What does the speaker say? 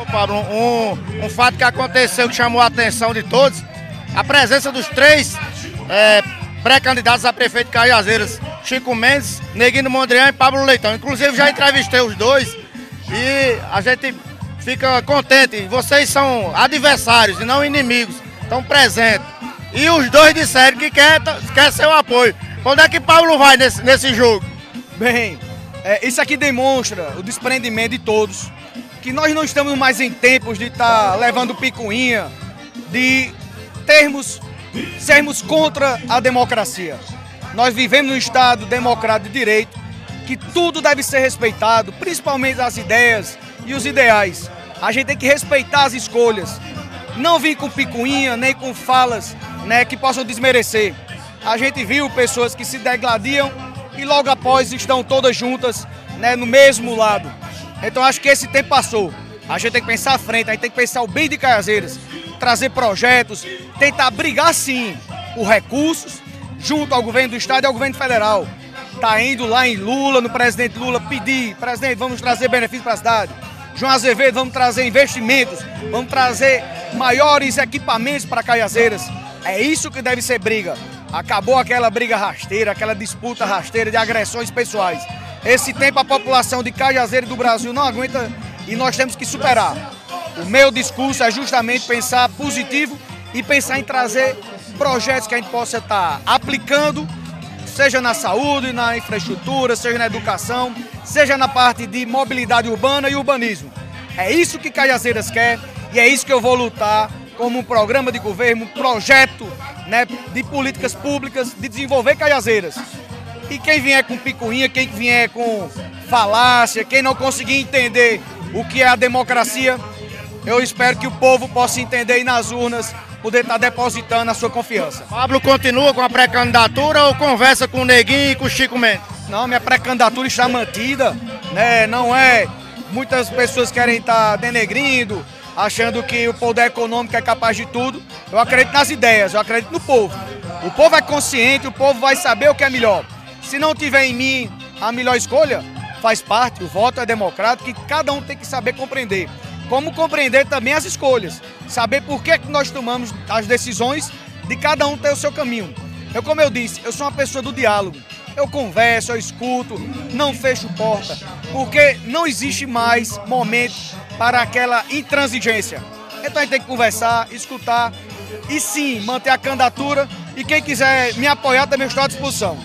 Ô, Pablo, um, um fato que aconteceu que chamou a atenção de todos, a presença dos três é, pré-candidatos a prefeito de Cajazeiras, Chico Mendes, Neguinho Mondrian e Pablo Leitão. Inclusive já entrevistei os dois e a gente fica contente. Vocês são adversários e não inimigos, estão presentes. E os dois disseram que quer, quer seu apoio. Onde é que Pablo vai nesse, nesse jogo? Bem, é, isso aqui demonstra o desprendimento de todos. Que nós não estamos mais em tempos de estar tá levando picuinha, de termos, sermos contra a democracia. Nós vivemos num Estado democrático de direito, que tudo deve ser respeitado, principalmente as ideias e os ideais. A gente tem que respeitar as escolhas. Não vir com picuinha, nem com falas né, que possam desmerecer. A gente viu pessoas que se degladiam e logo após estão todas juntas né, no mesmo lado. Então acho que esse tempo passou. A gente tem que pensar à frente, a gente tem que pensar o bem de Cajazeiras, trazer projetos, tentar brigar sim por recursos junto ao governo do estado e ao governo federal. Tá indo lá em Lula, no presidente Lula, pedir, presidente, vamos trazer benefícios para a cidade. João Azevedo, vamos trazer investimentos, vamos trazer maiores equipamentos para Caiazeiras. É isso que deve ser briga. Acabou aquela briga rasteira, aquela disputa rasteira de agressões pessoais. Esse tempo a população de Cajazeiras do Brasil não aguenta e nós temos que superar. O meu discurso é justamente pensar positivo e pensar em trazer projetos que a gente possa estar aplicando, seja na saúde, na infraestrutura, seja na educação, seja na parte de mobilidade urbana e urbanismo. É isso que Cajazeiras quer e é isso que eu vou lutar como um programa de governo, um projeto né, de políticas públicas de desenvolver Cajazeiras. E quem vier com picuinha, quem vier com falácia, quem não conseguir entender o que é a democracia, eu espero que o povo possa entender e nas urnas poder estar depositando a sua confiança. Pablo continua com a pré-candidatura ou conversa com o Neguinho e com o Chico Mendes? Não, minha pré-candidatura está mantida, né? Não é. Muitas pessoas querem estar denegrindo, achando que o poder econômico é capaz de tudo. Eu acredito nas ideias, eu acredito no povo. O povo é consciente, o povo vai saber o que é melhor. Se não tiver em mim a melhor escolha, faz parte, o voto é democrático e cada um tem que saber compreender. Como compreender também as escolhas, saber por que, que nós tomamos as decisões de cada um ter o seu caminho. Eu, como eu disse, eu sou uma pessoa do diálogo. Eu converso, eu escuto, não fecho porta, porque não existe mais momento para aquela intransigência. Então a gente tem que conversar, escutar e sim manter a candidatura. E quem quiser me apoiar também estou à disposição.